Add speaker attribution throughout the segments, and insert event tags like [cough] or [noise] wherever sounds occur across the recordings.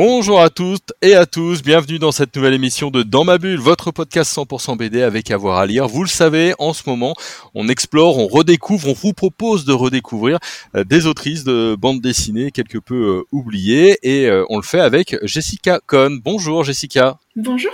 Speaker 1: Bonjour à toutes et à tous, bienvenue dans cette nouvelle émission de Dans ma bulle, votre podcast 100% BD avec avoir à lire. Vous le savez, en ce moment, on explore, on redécouvre, on vous propose de redécouvrir euh, des autrices de bande dessinée quelque peu euh, oubliées et euh, on le fait avec Jessica Cohn. Bonjour Jessica.
Speaker 2: Bonjour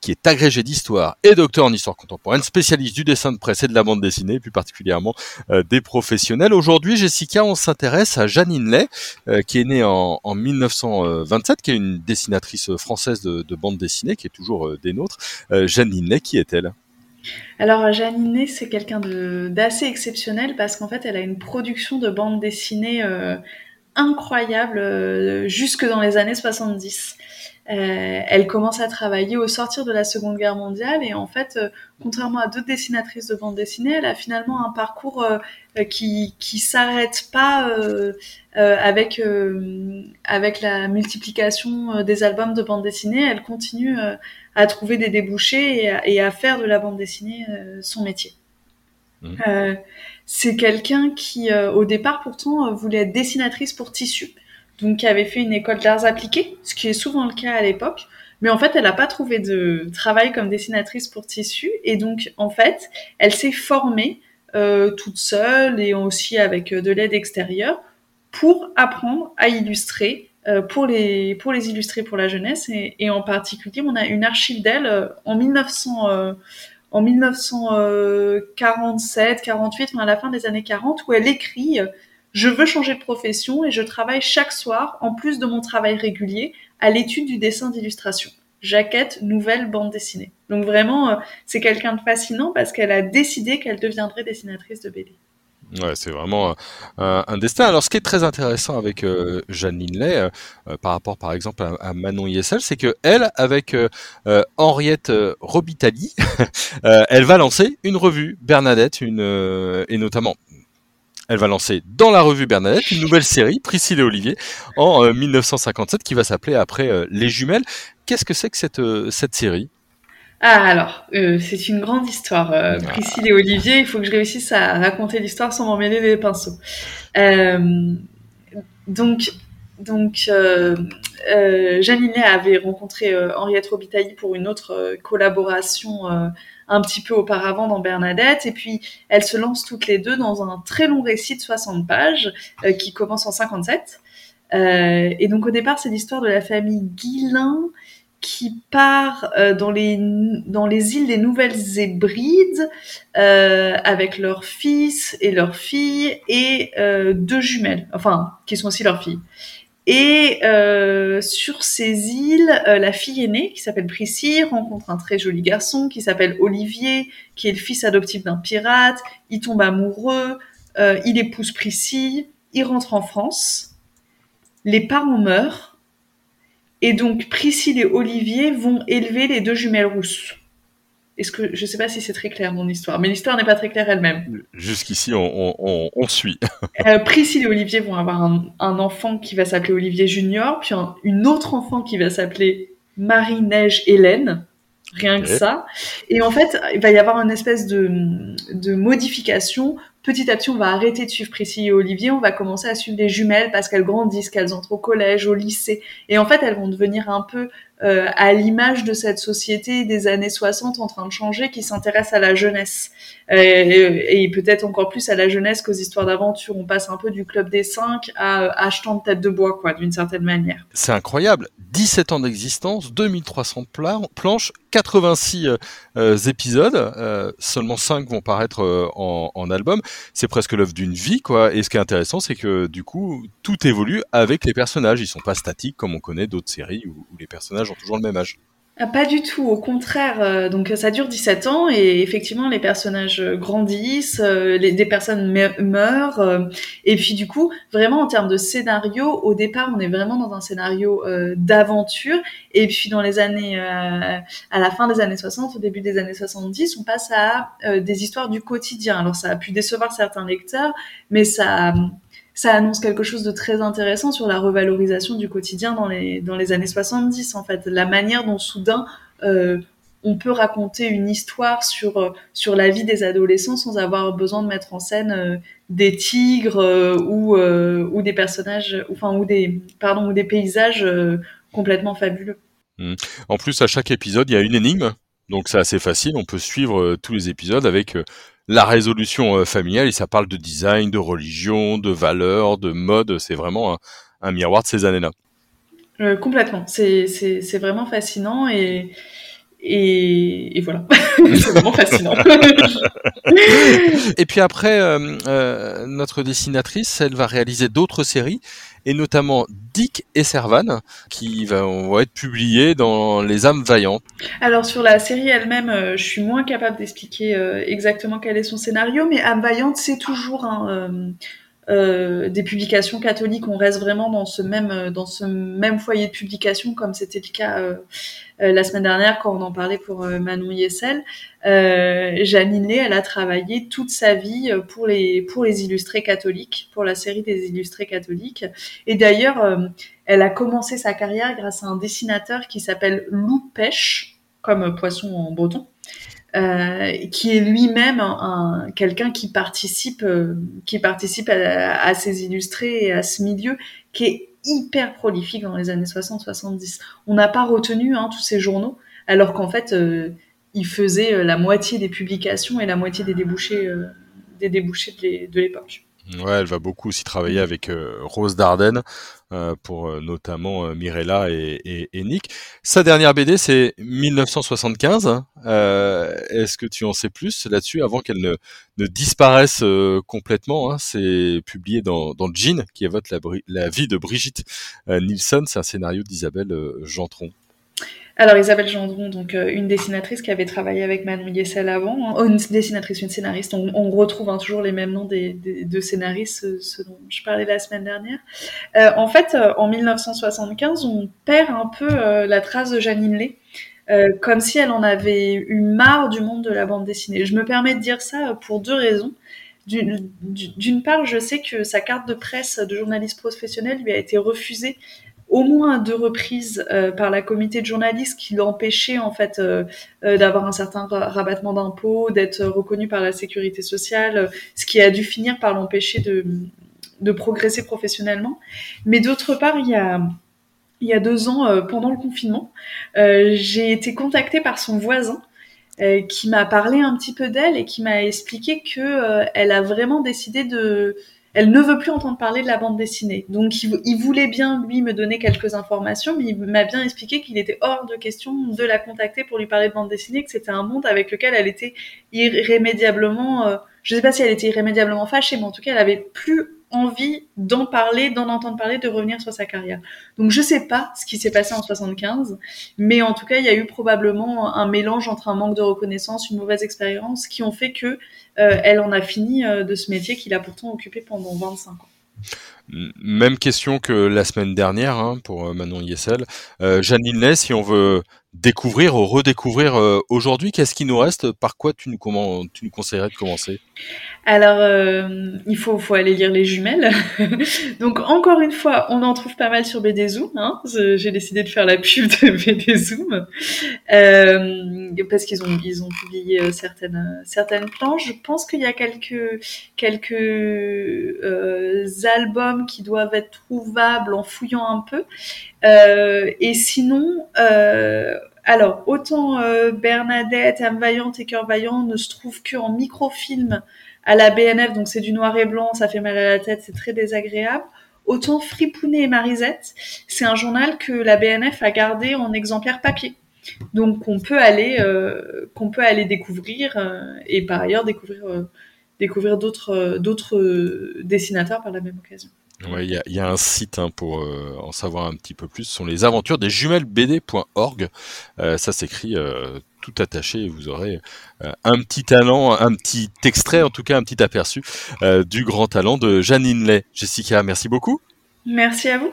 Speaker 1: qui est agrégé d'histoire et docteur en histoire contemporaine, spécialiste du dessin de presse et de la bande dessinée, plus particulièrement euh, des professionnels. Aujourd'hui, Jessica, on s'intéresse à Janine Lay, euh, qui est née en, 1927, qui est une dessinatrice française de, bande dessinée, qui est toujours euh, des nôtres. Janine Lay, qui est-elle?
Speaker 2: Alors Janine Lay, c'est quelqu'un d'assez exceptionnel parce qu'en fait, elle a une production de bande dessinée incroyable jusque dans les années 70. Euh, elle commence à travailler au sortir de la Seconde Guerre mondiale et en fait, euh, contrairement à d'autres dessinatrices de bande dessinée, elle a finalement un parcours euh, qui qui s'arrête pas avec avec la multiplication des albums de bande dessinée. Elle continue à trouver des débouchés et à, faire de la bande dessinée son métier. Mmh. C'est quelqu'un qui, au départ, pourtant, voulait être dessinatrice pour tissu donc qui avait fait une école d'arts appliqués, ce qui est souvent le cas à l'époque. Mais en fait, elle n'a pas trouvé de travail comme dessinatrice pour tissu. Et donc, en fait, elle s'est formée euh, toute seule et aussi avec euh, de l'aide extérieure pour apprendre à illustrer, euh, pour, les, pour les illustrer pour la jeunesse. Et, en particulier, on a une archive d'elle euh, en 1900. Euh, en 1947, 48, à la fin des années 40, où elle écrit je veux changer de profession et je travaille chaque soir, en plus de mon travail régulier, à l'étude du dessin d'illustration. Jaquette, nouvelle bande dessinée. Donc vraiment, euh, c'est quelqu'un de fascinant parce qu'elle a décidé qu'elle deviendrait dessinatrice de BD.
Speaker 1: Ouais, c'est vraiment euh, un destin. Alors, ce qui est très intéressant avec euh, Janine Lay, par rapport, par exemple, à, Manon Yessel, c'est que elle, avec Henriette Robitali, [laughs] elle va lancer une revue Bernadette, et notamment elle va lancer dans la revue Bernadette une nouvelle série, Priscille et Olivier, en 1957, euh, qui va s'appeler après euh, Les Jumelles. Qu'est-ce que c'est que cette, euh, cette série?
Speaker 2: Ah alors, c'est une grande histoire. Ah. Priscille et Olivier, il faut que je réussisse à raconter l'histoire sans m'emmêler les pinceaux. donc, donc Janine avait rencontré Henriette Robitaille pour une autre collaboration un petit peu auparavant dans Bernadette. Et puis, elles se lancent toutes les deux dans un très long récit de 60 pages euh, qui commence en 57. Euh, et donc, au départ, c'est l'histoire de la famille Guilin qui part euh, dans, les, dans les îles des Nouvelles Hébrides avec leur fils et leur fille et deux jumelles, enfin, qui sont aussi leurs filles. Et euh, sur ces îles, euh, la fille aînée, qui s'appelle Priscille, rencontre un très joli garçon qui s'appelle Olivier, qui est le fils adoptif d'un pirate. Il tombe amoureux, euh, il épouse Priscille, il rentre en France. Les parents meurent, et donc Priscille et Olivier vont élever les deux jumelles rousses. Est-ce que je sais pas si c'est très clair mon histoire, mais l'histoire n'est pas très claire elle-même.
Speaker 1: Jusqu'ici, on, suit. [laughs]
Speaker 2: euh, Priscille et Olivier vont avoir un, enfant qui va s'appeler Olivier Junior, puis une autre enfant qui va s'appeler Marie Neige Hélène. Rien que ça. Et en fait, il va y avoir une espèce de, de modification petit à petit, on va arrêter de suivre Priscille et Olivier, on va commencer à suivre des jumelles parce qu'elles grandissent, qu'elles entrent au collège, au lycée. Et en fait, elles vont devenir un peu euh, à l'image de cette société des années 60 en train de changer qui s'intéresse à la jeunesse. Euh, et, peut-être encore plus à la jeunesse qu'aux histoires d'aventure. On passe un peu du club des cinq à euh, achetant de tête de bois, quoi, d'une certaine manière.
Speaker 1: C'est incroyable. 17 ans d'existence, 2300 planches, 86 épisodes, seulement 5 vont paraître en, en album c'est presque l'œuvre d'une vie, quoi. Et ce qui est intéressant, c'est que du coup, tout évolue avec les personnages. Ils sont pas statiques comme on connaît d'autres séries où, les personnages ont toujours le même âge.
Speaker 2: Ah, pas du tout, au contraire. Euh, donc ça dure 17 ans et effectivement les personnages grandissent, euh, les, des personnes meurent euh, et puis du coup vraiment en termes de scénario, au départ on est vraiment dans un scénario d'aventure et puis dans les années, à la fin des années 60, au début des années 70, on passe à des histoires du quotidien. Alors ça a pu décevoir certains lecteurs, mais ça ça annonce quelque chose de très intéressant sur la revalorisation du quotidien dans les, dans les années 70, en fait. La manière dont soudain euh, on peut raconter une histoire sur, euh, sur la vie des adolescents sans avoir besoin de mettre en scène euh, des tigres ou, ou des personnages, enfin, ou des, pardon, ou des paysages complètement fabuleux.
Speaker 1: En plus, à chaque épisode, il y a une énigme, donc c'est assez facile. On peut suivre tous les épisodes avec la résolution euh, familiale. Et ça parle de design, de religion, de valeurs, de mode. C'est vraiment un, un miroir de ces années-là.
Speaker 2: Euh, complètement. C'est, vraiment fascinant et, et, et voilà. [laughs] c'est vraiment fascinant. [laughs]
Speaker 1: Et puis après, euh, euh, notre dessinatrice, elle va réaliser d'autres séries, et notamment Dick et Servan, qui vont être publiés dans Les âmes vaillantes.
Speaker 2: Alors sur la série elle-même, euh, je suis moins capable d'expliquer euh, exactement quel est son scénario, mais Âme Vaillante, c'est toujours un, euh, des publications catholiques. On reste vraiment dans ce même euh, dans ce même foyer de publication, comme c'était le cas euh, la semaine dernière quand on en parlait pour Manon Yessel. Janine Lé, elle a travaillé toute sa vie pour les pour les illustrés catholiques, pour la série des illustrés catholiques. Et d'ailleurs, elle a commencé sa carrière grâce à un dessinateur qui s'appelle Lou Pêche, comme poisson en breton, qui est lui-même un, un- quelqu'un qui participe, euh, qui participe à, à ces illustrés et à ce milieu, qui est hyper prolifique dans les années 60-70. On n'a pas retenu hein, tous ces journaux, alors qu'en fait, euh, il faisait euh, la moitié des publications et la moitié des débouchés, euh, des débouchés de l'époque.
Speaker 1: Ouais, elle va beaucoup aussi travailler avec euh, Rose Dardenne euh, pour euh, notamment euh, Mirella et, et, et Nick. Sa dernière BD, c'est 1975. hein. Euh, Est-ce que tu en sais plus là-dessus avant qu'elle ne, ne disparaisse euh, complètement hein? C'est publié dans, dans Jean, qui évoque la, la vie de Brigitte Nielsen. C'est un scénario d'Isabelle Gentron.
Speaker 2: Alors Isabelle Gendron, donc euh, une dessinatrice qui avait travaillé avec Manon Yessel avant, hein. Oh, une dessinatrice, une scénariste, on, retrouve hein, toujours les mêmes noms des, des- de scénaristes, ce, ce dont je parlais la semaine dernière. Euh, en fait, euh, en 1975, on perd un peu euh, la trace de Janine Lé, euh, comme si elle en avait eu marre du monde de la bande dessinée. Je me permets de dire ça euh, pour deux raisons. D'une d'une part, je sais que sa carte de presse de journaliste professionnel lui a été refusée au moins deux reprises euh, par la comité de journalistes qui l'empêchait en fait euh, euh, d'avoir un certain ra- rabattement d'impôts, d'être reconnu par la sécurité sociale, ce qui a dû finir par l'empêcher de, de progresser professionnellement. Mais d'autre part, il y a il y a deux ans, pendant le confinement, j'ai été contactée par son voisin qui m'a parlé un petit peu d'elle et qui m'a expliqué que elle a vraiment décidé de elle ne veut plus entendre parler de la bande dessinée. Donc il, voulait bien lui me donner quelques informations, mais il m'a bien expliqué qu'il était hors de question de la contacter pour lui parler de bande dessinée, que c'était un monde avec lequel elle était irrémédiablement, euh, je sais pas si elle était irrémédiablement fâchée, mais en tout cas elle avait plus envie d'en parler, d'en entendre parler, de revenir sur sa carrière. Donc je sais pas ce qui s'est passé en 75, mais en tout cas il y a eu probablement un mélange entre un manque de reconnaissance, une mauvaise expérience, qui ont fait que euh, elle en a fini euh, de ce métier qu'il a pourtant occupé pendant 25 ans.
Speaker 1: Même question que la semaine dernière hein, pour euh, Manon Yessel. Euh, Janine Lay, si on veut découvrir ou redécouvrir euh, aujourd'hui, qu'est-ce qui nous reste? Par quoi tu nous, conseillerais de commencer?
Speaker 2: Alors, euh, il faut, aller lire les jumelles. [laughs] Donc, encore une fois, on en trouve pas mal sur BD Zoom. Hein. J'ai décidé de faire la pub de [laughs] BD Zoom euh, parce qu'ils ont, ils ont publié certaines, certaines planches. Je pense qu'il y a quelques, quelques euh, qui doivent être trouvables en fouillant un peu. Euh, et sinon, euh, alors, autant euh, Bernadette, Âme Vaillante et Cœur Vaillant ne se trouvent qu'en microfilm à la BNF, donc c'est du noir et blanc, ça fait mal à la tête, c'est très désagréable. Autant Fripounet et Marisette, c'est un journal que la BNF a gardé en exemplaire papier. Donc qu'on peut aller, qu'on peut aller découvrir et par ailleurs découvrir, découvrir d'autres, d'autres dessinateurs par la même occasion.
Speaker 1: Il y, a, un site hein, pour euh, en savoir un petit peu plus. Ce sont les aventures des jumelles BD.org. Euh, ça s'écrit euh, tout attaché vous aurez euh, un petit talent, un petit extrait, en tout cas un petit aperçu du grand talent de Janine Lay. Jessica, merci beaucoup.
Speaker 2: Merci à vous.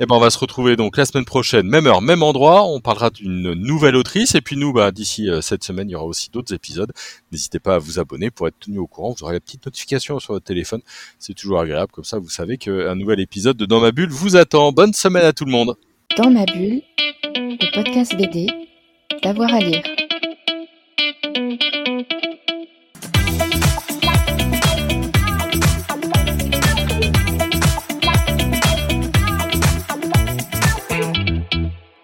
Speaker 1: Et ben on va se retrouver donc la semaine prochaine, même heure, même endroit. On parlera d'une nouvelle autrice. Et puis nous, bah, d'ici euh, cette semaine, il y aura aussi d'autres épisodes. N'hésitez pas à vous abonner pour être tenu au courant. Vous aurez la petite notification sur votre téléphone. C'est toujours agréable. Comme ça, vous savez qu'un nouvel épisode de Dans ma bulle vous attend. Bonne semaine à tout le monde.
Speaker 3: Dans ma bulle, le podcast BD, d'avoir à lire.